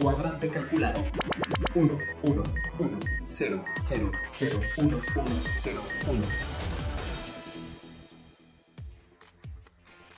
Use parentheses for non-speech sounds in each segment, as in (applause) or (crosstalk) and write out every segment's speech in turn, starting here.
Cuadrante calculado. 1, 1, 1, 0, 0, 0, 1, 1, 0, 1.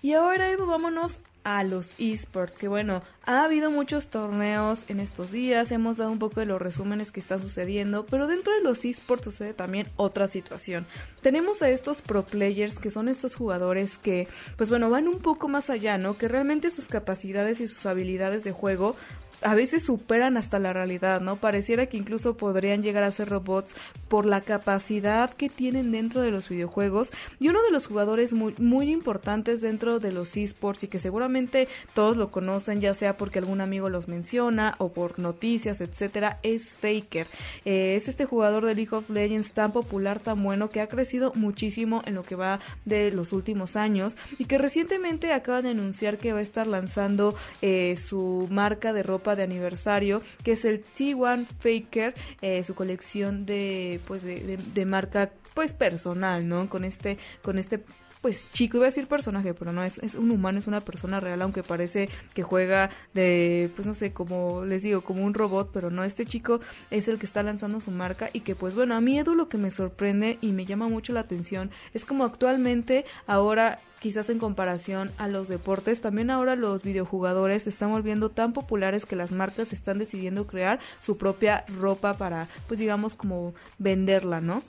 Y ahora Edu, vámonos a los esports, que bueno, ha habido muchos torneos en estos días, hemos dado un poco de los resúmenes que están sucediendo, pero dentro de los esports sucede también otra situación. Tenemos a estos pro players, que son estos jugadores que, pues bueno, van un poco más allá, ¿no? Que realmente sus capacidades y sus habilidades de juego a veces superan hasta la realidad, ¿no? Pareciera que incluso podrían llegar a ser robots por la capacidad que tienen dentro de los videojuegos. Y uno de los jugadores muy, muy importantes dentro de los esports y que seguramente todos lo conocen, ya sea porque algún amigo los menciona o por noticias, etcétera, es Faker. Eh, es este jugador de League of Legends tan popular, tan bueno, que ha crecido muchísimo en lo que va de los últimos años y que recientemente acaba de anunciar que va a estar lanzando eh, su marca de ropa de aniversario, que es el T1 Faker, eh, su colección de, pues, de, marca, pues, personal, ¿no? Con este, con este pues chico, iba a decir personaje, pero no, es, es un humano, es una persona real, aunque parece que juega de, pues no sé, como les digo, como un robot, pero no, este chico es el que está lanzando su marca y que pues bueno, a mí Edu lo que me sorprende y me llama mucho la atención es como actualmente ahora quizás en comparación a los deportes, también ahora los videojugadores se están volviendo tan populares que las marcas están decidiendo crear su propia ropa para, pues digamos, como venderla, ¿no?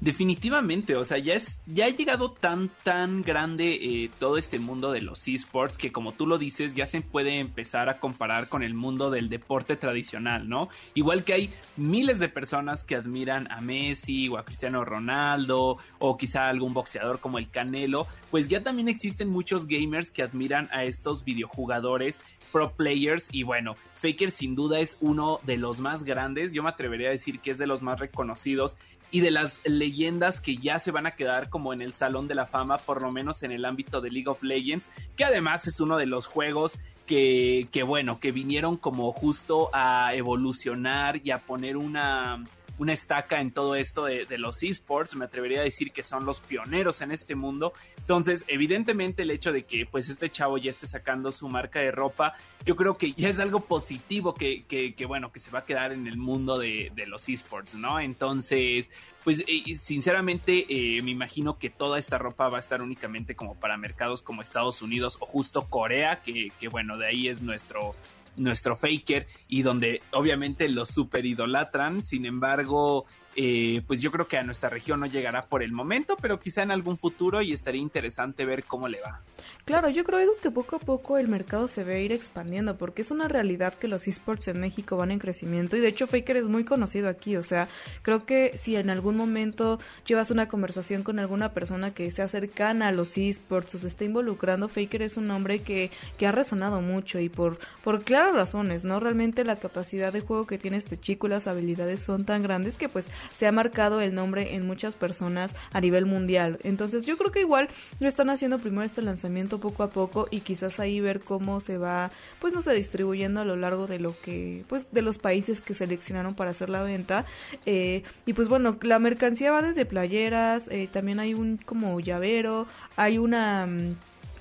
Definitivamente, o sea, ya es, ya ha llegado tan, tan grande eh, todo este mundo de los esports que como tú lo dices, ya se puede empezar a comparar con el mundo del deporte tradicional, ¿no? Igual que hay miles de personas que admiran a Messi o a Cristiano Ronaldo o quizá algún boxeador como el Canelo, pues ya también existen muchos gamers que admiran a estos videojugadores pro players y bueno, Faker sin duda es uno de los más grandes, yo me atrevería a decir que es de los más reconocidos y de las leyendas que ya se van a quedar como en el Salón de la Fama, por lo menos en el ámbito de League of Legends, que además es uno de los juegos que, que bueno, que vinieron como justo a evolucionar y a poner una, una estaca en todo esto de, los esports, me atrevería a decir que son los pioneros en este mundo. Entonces, evidentemente el hecho de que pues este chavo ya esté sacando su marca de ropa, yo creo que ya es algo positivo que, que, que bueno, que se va a quedar en el mundo de, los esports, ¿no? Entonces, pues sinceramente eh, me imagino que toda esta ropa va a estar únicamente como para mercados como Estados Unidos o justo Corea, que, que bueno, de ahí es nuestro nuestro faker y donde obviamente los super idolatran, sin embargo, eh, pues yo creo que a nuestra región no llegará por el momento, pero quizá en algún futuro y estaría interesante ver cómo le va. Claro, yo creo que poco a poco el mercado se a ir expandiendo porque es una realidad que los esports en México van en crecimiento y de hecho Faker es muy conocido aquí, o sea, creo que si en algún momento llevas una conversación con alguna persona que sea cercana a los esports o se está involucrando, Faker es un nombre que, que ha resonado mucho y por, por claras razones, ¿no? Realmente la capacidad de juego que tiene este chico y las habilidades son tan grandes que pues se ha marcado el nombre en muchas personas a nivel mundial. Entonces yo creo que igual lo están haciendo primero este lanzamiento poco a poco y quizás ahí ver cómo se va, pues no sé, distribuyendo a lo largo de lo que, pues de los países que seleccionaron para hacer la venta. Eh, y pues bueno, la mercancía va desde playeras, eh, también hay un como llavero, hay una...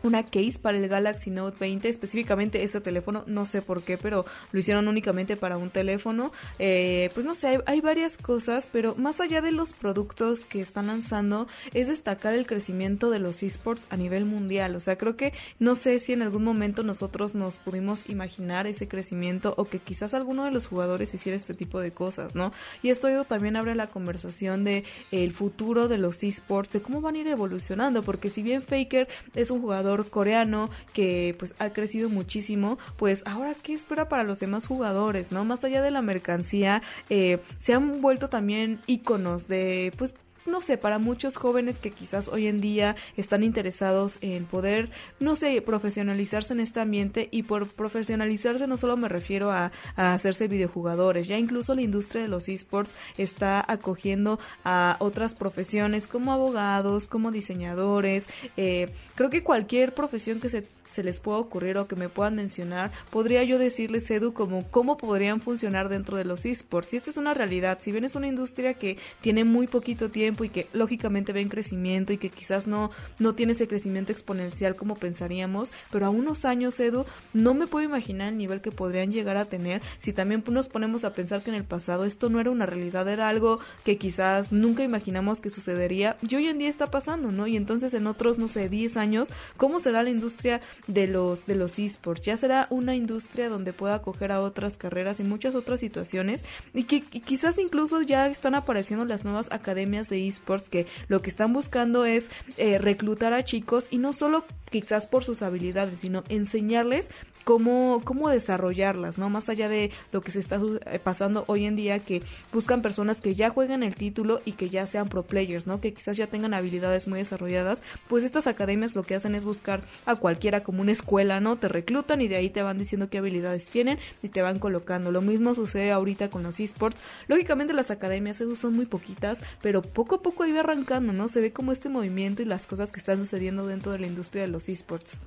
una case para el Galaxy Note 20, específicamente este teléfono, no sé por qué, pero lo hicieron únicamente para un teléfono. Eh, pues no sé, hay, hay, varias cosas, pero más allá de los productos que están lanzando, es destacar el crecimiento de los esports a nivel mundial. O sea, creo que no sé si en algún momento nosotros nos pudimos imaginar ese crecimiento o que quizás alguno de los jugadores hiciera este tipo de cosas, ¿no? Y esto también abre la conversación de el futuro de los esports, de cómo van a ir evolucionando, porque si bien Faker es un jugador coreano que pues ha crecido muchísimo, pues ahora qué espera para los demás jugadores, ¿no? Más allá de la mercancía, eh, se han vuelto también íconos de pues no sé, para muchos jóvenes que quizás hoy en día están interesados en poder, no sé, profesionalizarse en este ambiente y por profesionalizarse no solo me refiero a, hacerse videojugadores, ya incluso la industria de los esports está acogiendo a otras profesiones como abogados, como diseñadores, eh, creo que cualquier profesión que se se les pueda ocurrir o que me puedan mencionar, podría yo decirles, Edu, como cómo podrían funcionar dentro de los esports. Y esta es una realidad, si bien es una industria que tiene muy poquito tiempo y que lógicamente ve en crecimiento y que quizás no, no tiene ese crecimiento exponencial como pensaríamos, pero a unos años, Edu, no me puedo imaginar el nivel que podrían llegar a tener si también nos ponemos a pensar que en el pasado esto no era una realidad, era algo que quizás nunca imaginamos que sucedería y hoy en día está pasando, ¿no? Y entonces en otros, no sé, 10 años, ¿cómo será la industria de los de los esports. Ya será una industria donde pueda acoger a otras carreras y muchas otras situaciones y que quizás incluso ya están apareciendo las nuevas academias de esports que lo que están buscando es eh, reclutar a chicos y no solo quizás por sus habilidades, sino enseñarles cómo, cómo desarrollarlas, ¿no? Más allá de lo que se está eh, pasando hoy en día, que buscan personas que ya jueguen el título y que ya sean pro players, ¿no? Que quizás ya tengan habilidades muy desarrolladas, pues estas academias lo que hacen es buscar a cualquiera como una escuela, ¿no? Te reclutan y de ahí te van diciendo qué habilidades tienen y te van colocando. Lo mismo sucede ahorita con los esports. Lógicamente las academias son muy poquitas, pero poco a poco va arrancando, ¿no? Se ve como este movimiento y las cosas que están sucediendo dentro de la industria de los esports.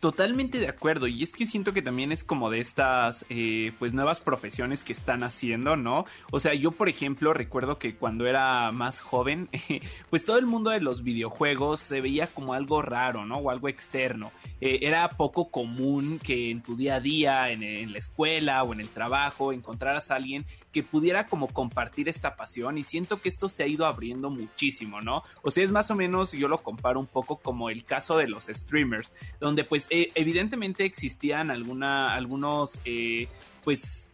Totalmente de acuerdo, y es que siento que también es como de estas eh, pues nuevas profesiones que están haciendo, ¿no? O sea, yo por ejemplo recuerdo que cuando era más joven, (laughs) pues todo el mundo de los videojuegos se veía como algo raro, ¿no? O algo externo. Eh, era poco común que en tu día a día, en, en la escuela o en el trabajo, encontraras a alguien que pudiera como compartir esta pasión y siento que esto se ha ido abriendo muchísimo, ¿no? O sea, es más o menos, yo lo comparo un poco como el caso de los streamers, donde pues eh, evidentemente existían alguna, algunos, eh, pues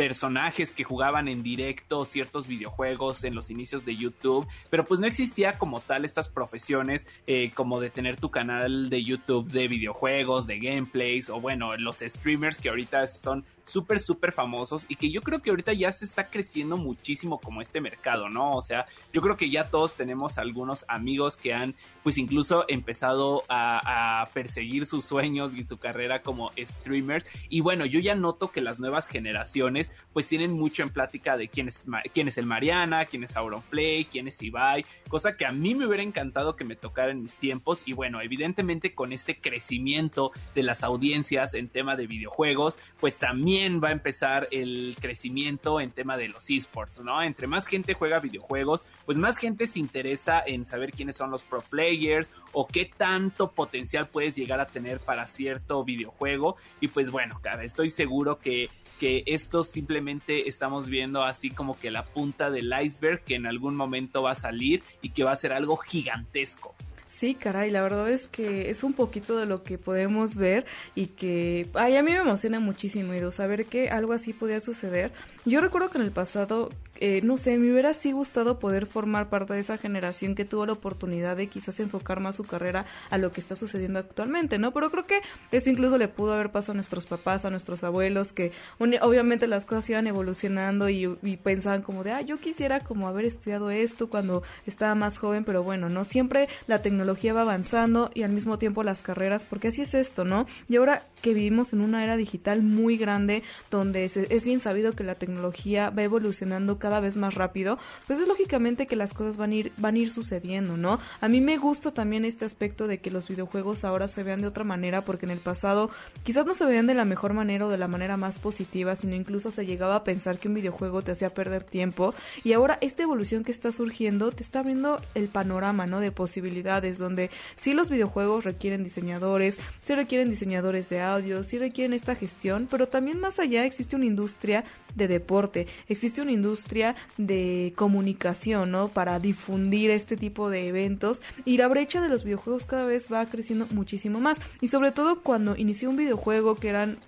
personajes que jugaban en directo ciertos videojuegos en los inicios de YouTube, pero pues no existía como tal estas profesiones eh, como de tener tu canal de YouTube de videojuegos, de gameplays o bueno, los streamers que ahorita son súper, súper famosos y que yo creo que ahorita ya se está creciendo muchísimo como este mercado, ¿no? O sea, yo creo que ya todos tenemos algunos amigos que han pues incluso empezado a, perseguir sus sueños y su carrera como streamers y bueno, yo ya noto que las nuevas generaciones pues tienen mucho en plática de quién es, quién es el Mariana, quién es Auronplay, quién es Ibai, cosa que a mí me hubiera encantado que me tocara en mis tiempos y bueno, evidentemente con este crecimiento de las audiencias en tema de videojuegos, pues también va a empezar el crecimiento en tema de los esports, ¿no? Entre más gente juega videojuegos, pues más gente se interesa en saber quiénes son los pro players o qué tanto potencial puedes llegar a tener para cierto videojuego. Y pues bueno, cara, estoy seguro que, que esto simplemente estamos viendo así como que la punta del iceberg que en algún momento va a salir y que va a ser algo gigantesco. Sí, caray, la verdad es que es un poquito de lo que podemos ver y que ay, a mí me emociona muchísimo y saber que algo así podía suceder. Yo recuerdo que en el pasado eh, no sé, me hubiera sí gustado poder formar parte de esa generación que tuvo la oportunidad de quizás enfocar más su carrera a lo que está sucediendo actualmente, ¿no? Pero creo que eso incluso le pudo haber pasado a nuestros papás, a nuestros abuelos, que obviamente las cosas iban evolucionando y, pensaban como de, ah, yo quisiera como haber estudiado esto cuando estaba más joven, pero bueno, ¿no? Siempre la tecnología va avanzando y al mismo tiempo las carreras, porque así es esto, ¿no? Y ahora que vivimos en una era digital muy grande, donde es bien sabido que la tecnología va evolucionando cada vez más rápido, pues es lógicamente que las cosas van a ir, van a ir sucediendo, ¿no? A mí me gusta también este aspecto de que los videojuegos ahora se vean de otra manera, porque en el pasado quizás no se veían de la mejor manera o de la manera más positiva, sino incluso se llegaba a pensar que un videojuego te hacía perder tiempo. Y ahora esta evolución que está surgiendo te está abriendo el panorama, ¿no? De posibilidades. Donde sí los videojuegos requieren diseñadores, sí requieren diseñadores de audio, sí requieren esta gestión, pero también más allá existe una industria de deporte, existe una industria de comunicación, ¿no? Para difundir este tipo de eventos y la brecha de los videojuegos cada vez va creciendo muchísimo más y sobre todo cuando inició un videojuego que eran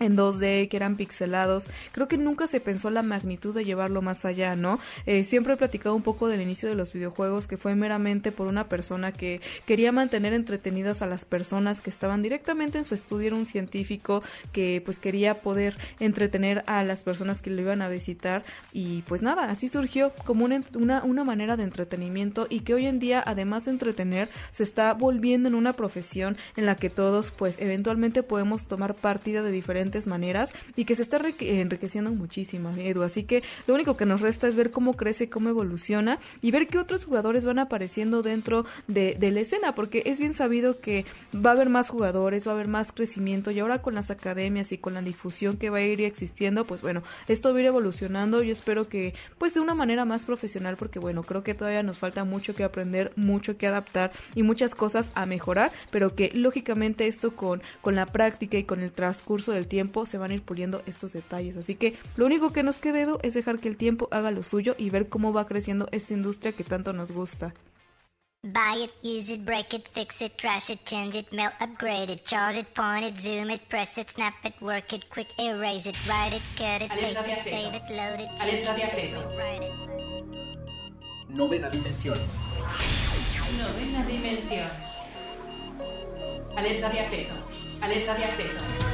en 2D, que eran pixelados. Creo que nunca se pensó la magnitud de llevarlo más allá, ¿no? Eh, siempre he platicado un poco del inicio de los videojuegos, que fue meramente por una persona que quería mantener entretenidas a las personas que estaban directamente en su estudio, era un científico que pues quería poder entretener a las personas que lo iban a visitar y pues nada, así surgió como una, una, una manera de entretenimiento y que hoy en día, además de entretener, se está volviendo en una profesión en la que todos pues eventualmente podemos tomar partida de diferentes maneras y que se está enriqueciendo muchísimo, Edu. Así que lo único que nos resta es ver cómo crece, cómo evoluciona y ver qué otros jugadores van apareciendo dentro de, de la escena, porque es bien sabido que va a haber más jugadores, va a haber más crecimiento y ahora con las academias y con la difusión que va a ir existiendo, pues bueno, esto va a ir evolucionando. Yo espero que pues de una manera más profesional, porque bueno, creo que todavía nos falta mucho que aprender, mucho que adaptar y muchas cosas a mejorar, pero que lógicamente esto con, con la práctica y con el transcurso del tiempo se van a ir puliendo estos detalles. Así que lo único que nos queda es dejar que el tiempo haga lo suyo y ver cómo va creciendo esta industria que tanto nos gusta. Buy it, use it, break it, fix it, trash it, change it, melt, upgrade it, charge it, point it, zoom it, press it, snap it, work it, quick erase it, write it, cut it, paste it, save it, load it, Alerta de acceso. Novena dimensión. Novena dimensión. Alerta de acceso. Alerta de acceso.